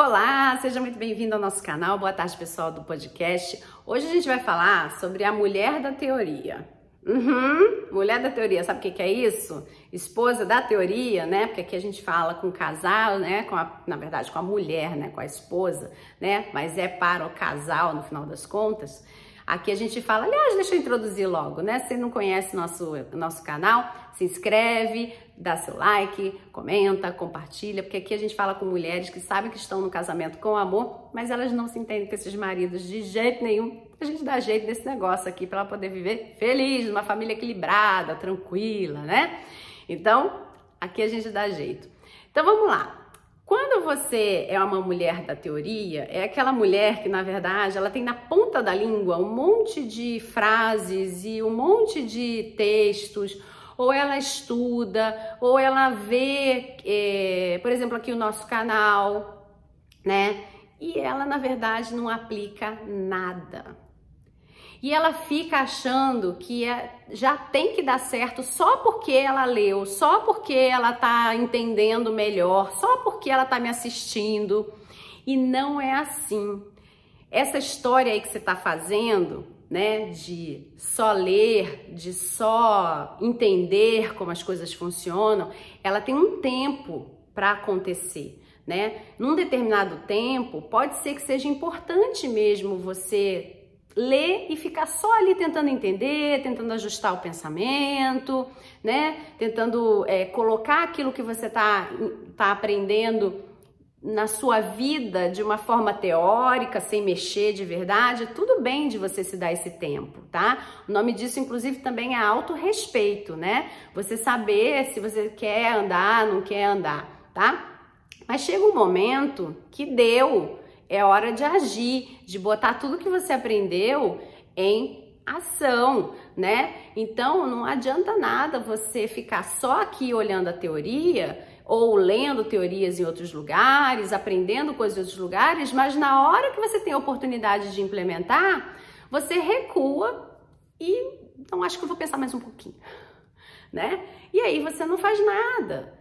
Olá, seja muito bem-vindo ao nosso canal. Boa tarde, pessoal do podcast. Hoje a gente vai falar sobre a mulher da teoria. Uhum, mulher da teoria, sabe o que, que é isso? Esposa da teoria, né? Porque aqui a gente fala com o casal, né? Com a, na verdade, com a mulher, né? Com a esposa, né? Mas é para o casal no final das contas. Aqui a gente fala, aliás, deixa eu introduzir logo, né? Se não conhece nosso, nosso canal, se inscreve, dá seu like, comenta, compartilha, porque aqui a gente fala com mulheres que sabem que estão no casamento com amor, mas elas não se entendem com esses maridos de jeito nenhum. A gente dá jeito desse negócio aqui para ela poder viver feliz, numa família equilibrada, tranquila, né? Então, aqui a gente dá jeito. Então vamos lá. Quando você é uma mulher da teoria, é aquela mulher que, na verdade, ela tem na ponta da língua um monte de frases e um monte de textos, ou ela estuda, ou ela vê, é, por exemplo, aqui o nosso canal, né? E ela, na verdade, não aplica nada. E ela fica achando que é, já tem que dar certo só porque ela leu, só porque ela tá entendendo melhor, só porque ela tá me assistindo. E não é assim. Essa história aí que você tá fazendo, né, de só ler, de só entender como as coisas funcionam, ela tem um tempo para acontecer. Né? Num determinado tempo, pode ser que seja importante mesmo você ler e ficar só ali tentando entender, tentando ajustar o pensamento, né? Tentando é, colocar aquilo que você está tá aprendendo na sua vida de uma forma teórica, sem mexer de verdade, tudo bem de você se dar esse tempo, tá? O nome disso, inclusive, também é autorrespeito, né? Você saber se você quer andar, não quer andar, tá? Mas chega um momento que deu, é hora de agir, de botar tudo que você aprendeu em ação, né? Então não adianta nada você ficar só aqui olhando a teoria ou lendo teorias em outros lugares, aprendendo coisas em outros lugares, mas na hora que você tem a oportunidade de implementar, você recua e então acho que eu vou pensar mais um pouquinho, né? E aí você não faz nada.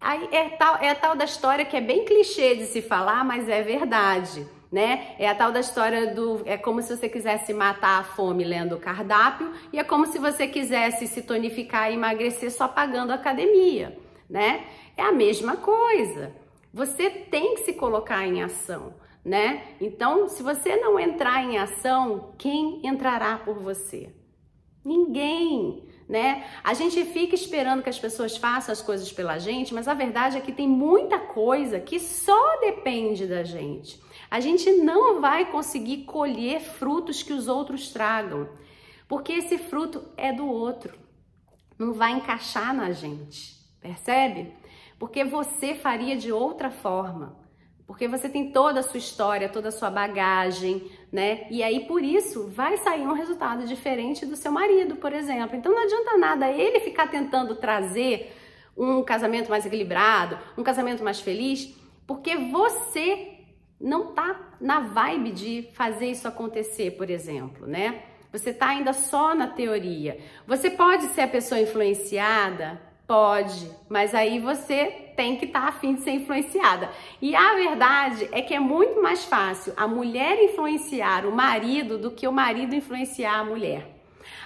Aí é tal, é tal da história que é bem clichê de se falar, mas é verdade. Né? É a tal da história do. É como se você quisesse matar a fome lendo o cardápio, e é como se você quisesse se tonificar e emagrecer só pagando academia, né? É a mesma coisa. Você tem que se colocar em ação, né? Então, se você não entrar em ação, quem entrará por você? Ninguém né? A gente fica esperando que as pessoas façam as coisas pela gente, mas a verdade é que tem muita coisa que só depende da gente. A gente não vai conseguir colher frutos que os outros tragam, porque esse fruto é do outro. Não vai encaixar na gente, percebe? Porque você faria de outra forma porque você tem toda a sua história, toda a sua bagagem, né? E aí por isso vai sair um resultado diferente do seu marido, por exemplo. Então não adianta nada ele ficar tentando trazer um casamento mais equilibrado, um casamento mais feliz, porque você não tá na vibe de fazer isso acontecer, por exemplo, né? Você tá ainda só na teoria. Você pode ser a pessoa influenciada Pode, mas aí você tem que estar tá afim de ser influenciada. E a verdade é que é muito mais fácil a mulher influenciar o marido do que o marido influenciar a mulher.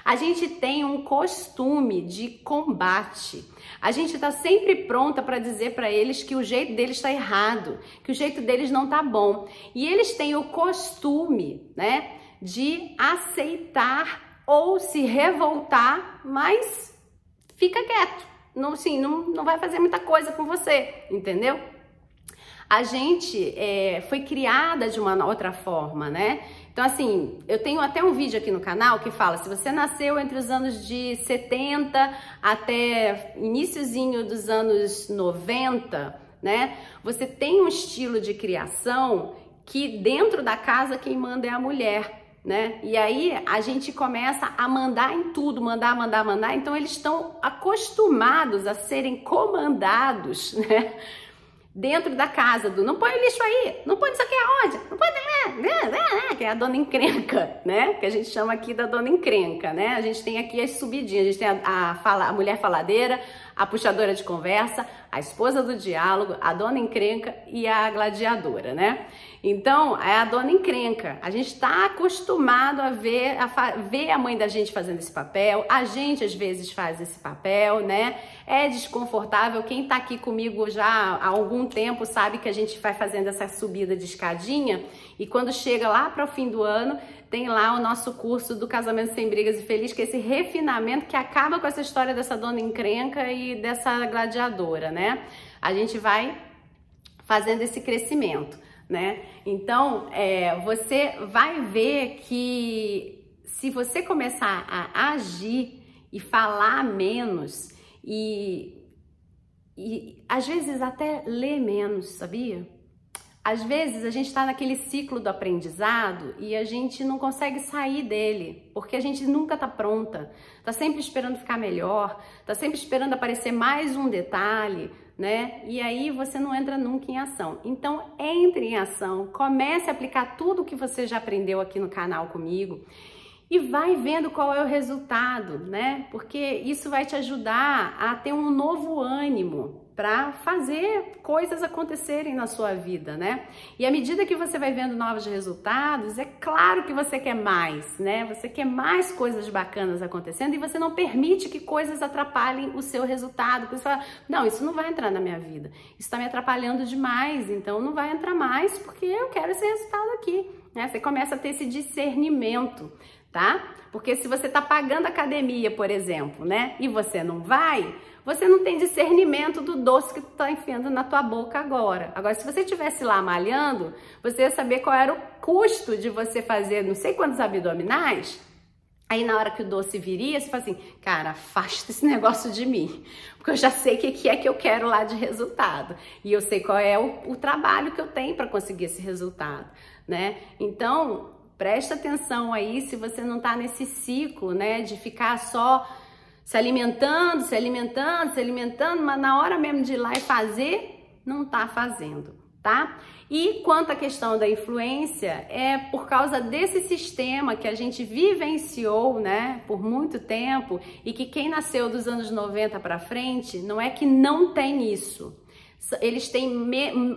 A gente tem um costume de combate. A gente está sempre pronta para dizer para eles que o jeito deles está errado, que o jeito deles não está bom. E eles têm o costume, né, de aceitar ou se revoltar, mas fica quieto não, assim, não, não vai fazer muita coisa com você, entendeu? A gente é, foi criada de uma outra forma, né? Então, assim, eu tenho até um vídeo aqui no canal que fala: se você nasceu entre os anos de 70 até iníciozinho dos anos 90, né? Você tem um estilo de criação que dentro da casa quem manda é a mulher né? E aí a gente começa a mandar em tudo, mandar, mandar, mandar. Então eles estão acostumados a serem comandados, né? Dentro da casa do não põe o lixo aí, não põe isso aqui aonde, não põe né, né, né, que é a dona encrenca, né? Que a gente chama aqui da dona encrenca, né? A gente tem aqui as subidinhas, a gente tem a, a, fala, a mulher faladeira, a puxadora de conversa, a esposa do diálogo, a dona encrenca e a gladiadora, né? Então, é a dona encrenca. A gente está acostumado a ver a, ver a mãe da gente fazendo esse papel, a gente às vezes faz esse papel, né? É desconfortável. Quem está aqui comigo já há algum tempo sabe que a gente vai fazendo essa subida de escadinha e quando chega lá para o fim do ano, tem lá o nosso curso do Casamento Sem Brigas e Feliz, que é esse refinamento que acaba com essa história dessa dona encrenca e dessa gladiadora, né? A gente vai fazendo esse crescimento, né? Então, é, você vai ver que se você começar a agir e falar menos e, e às vezes até ler menos, sabia? Às vezes a gente está naquele ciclo do aprendizado e a gente não consegue sair dele, porque a gente nunca está pronta, está sempre esperando ficar melhor, está sempre esperando aparecer mais um detalhe, né? E aí você não entra nunca em ação. Então entre em ação, comece a aplicar tudo que você já aprendeu aqui no canal comigo e vai vendo qual é o resultado, né? Porque isso vai te ajudar a ter um novo ânimo, para fazer coisas acontecerem na sua vida, né? E à medida que você vai vendo novos resultados, é claro que você quer mais, né? Você quer mais coisas bacanas acontecendo e você não permite que coisas atrapalhem o seu resultado. Você fala, não, isso não vai entrar na minha vida, isso está me atrapalhando demais, então não vai entrar mais porque eu quero esse resultado aqui. Né? Você começa a ter esse discernimento tá? Porque se você tá pagando academia, por exemplo, né, e você não vai, você não tem discernimento do doce que tu tá enfiando na tua boca agora. Agora, se você estivesse lá malhando, você ia saber qual era o custo de você fazer não sei quantos abdominais. Aí na hora que o doce viria, você fala assim, cara, afasta esse negócio de mim, porque eu já sei o que é que eu quero lá de resultado e eu sei qual é o, o trabalho que eu tenho para conseguir esse resultado, né? Então Presta atenção aí se você não está nesse ciclo, né, de ficar só se alimentando, se alimentando, se alimentando, mas na hora mesmo de ir lá e fazer, não está fazendo, tá? E quanto à questão da influência, é por causa desse sistema que a gente vivenciou, né, por muito tempo e que quem nasceu dos anos 90 para frente, não é que não tem isso, eles têm,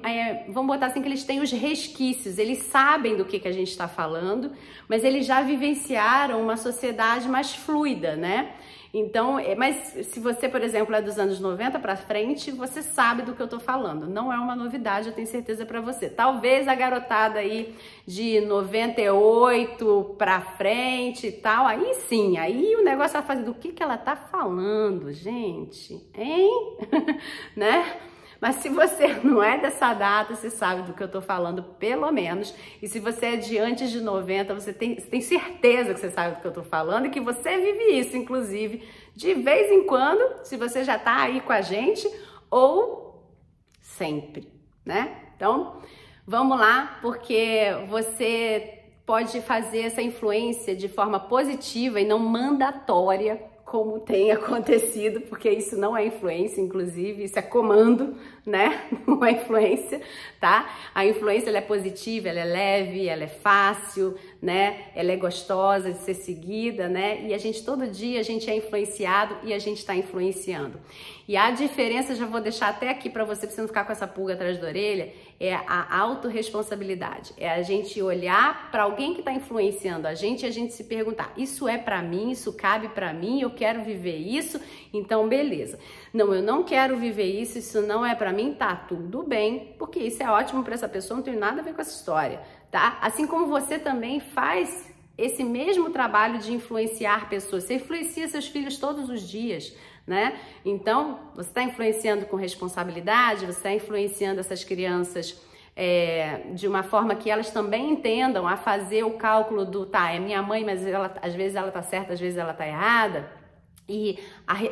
é, vamos botar assim, que eles têm os resquícios, eles sabem do que, que a gente está falando, mas eles já vivenciaram uma sociedade mais fluida, né? Então, é, mas se você, por exemplo, é dos anos 90 para frente, você sabe do que eu tô falando. Não é uma novidade, eu tenho certeza para você. Talvez a garotada aí de 98 para frente e tal, aí sim, aí o negócio vai fazer do que que ela tá falando, gente, hein? né? Mas se você não é dessa data, você sabe do que eu tô falando, pelo menos. E se você é de antes de 90, você tem, você tem certeza que você sabe do que eu tô falando e que você vive isso, inclusive, de vez em quando, se você já tá aí com a gente, ou sempre, né? Então, vamos lá, porque você pode fazer essa influência de forma positiva e não mandatória como tem acontecido, porque isso não é influência, inclusive, isso é comando, né? É influência, tá? A influência ela é positiva, ela é leve, ela é fácil, né? Ela é gostosa de ser seguida, né? E a gente todo dia a gente é influenciado e a gente está influenciando. E a diferença, já vou deixar até aqui para você, pra você não ficar com essa pulga atrás da orelha, é a autorresponsabilidade. É a gente olhar para alguém que está influenciando a gente e a gente se perguntar: isso é para mim, isso cabe para mim, eu quero viver isso, então beleza. Não, eu não quero viver isso, isso não é para mim, tá tudo bem, porque isso é ótimo para essa pessoa, não tem nada a ver com essa história tá? Assim como você também faz esse mesmo trabalho de influenciar pessoas. Você influencia seus filhos todos os dias, né? Então, você está influenciando com responsabilidade, você está influenciando essas crianças é, de uma forma que elas também entendam a fazer o cálculo do, tá, é minha mãe, mas ela, às vezes ela tá certa, às vezes ela tá errada. E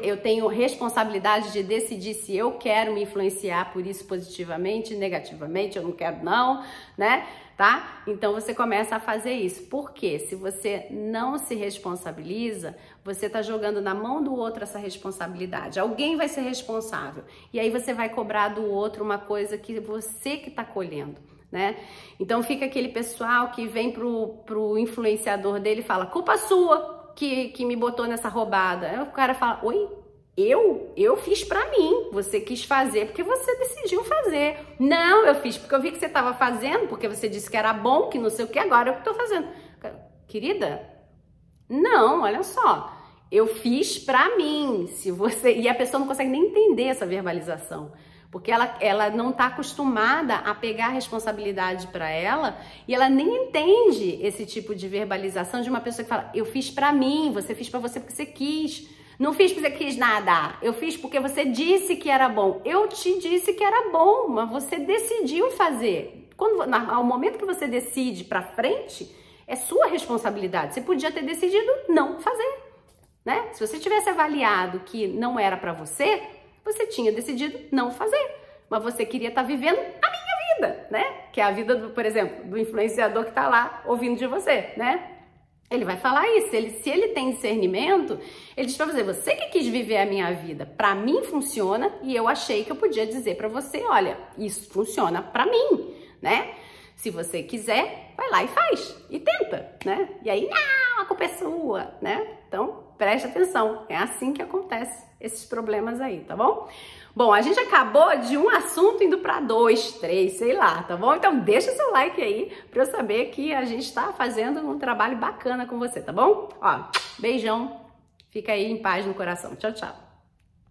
eu tenho responsabilidade de decidir se eu quero me influenciar por isso positivamente, negativamente, eu não quero não, né? tá? Então você começa a fazer isso. Porque se você não se responsabiliza, você está jogando na mão do outro essa responsabilidade. Alguém vai ser responsável. E aí você vai cobrar do outro uma coisa que você que está colhendo. Né? Então fica aquele pessoal que vem pro, pro influenciador dele e fala, culpa sua que, que me botou nessa roubada. Aí o cara fala, oi? eu, eu fiz para mim. Você quis fazer porque você decidiu fazer. Não, eu fiz porque eu vi que você estava fazendo, porque você disse que era bom, que não sei o que, agora eu estou fazendo. Querida, não, olha só. Eu fiz para mim. Se você e a pessoa não consegue nem entender essa verbalização, porque ela, ela não está acostumada a pegar a responsabilidade para ela e ela nem entende esse tipo de verbalização de uma pessoa que fala: "Eu fiz para mim, você fez para você porque você quis". Não fiz porque você quis nada. Eu fiz porque você disse que era bom. Eu te disse que era bom, mas você decidiu fazer. Quando, ao momento que você decide para frente, é sua responsabilidade. Você podia ter decidido não fazer, né? Se você tivesse avaliado que não era para você, você tinha decidido não fazer. Mas você queria estar tá vivendo a minha vida, né? Que é a vida, do, por exemplo, do influenciador que está lá ouvindo de você, né? Ele vai falar isso. Ele, se ele tem discernimento, ele diz para você: você que quis viver a minha vida, para mim funciona e eu achei que eu podia dizer para você: olha, isso funciona para mim, né? Se você quiser, vai lá e faz e tenta, né? E aí, não, a culpa é sua, né? Então, preste atenção. É assim que acontece esses problemas aí, tá bom? Bom, a gente acabou de um assunto indo para dois, três, sei lá, tá bom? Então deixa seu like aí para eu saber que a gente está fazendo um trabalho bacana com você, tá bom? Ó, beijão, fica aí em paz no coração. Tchau, tchau.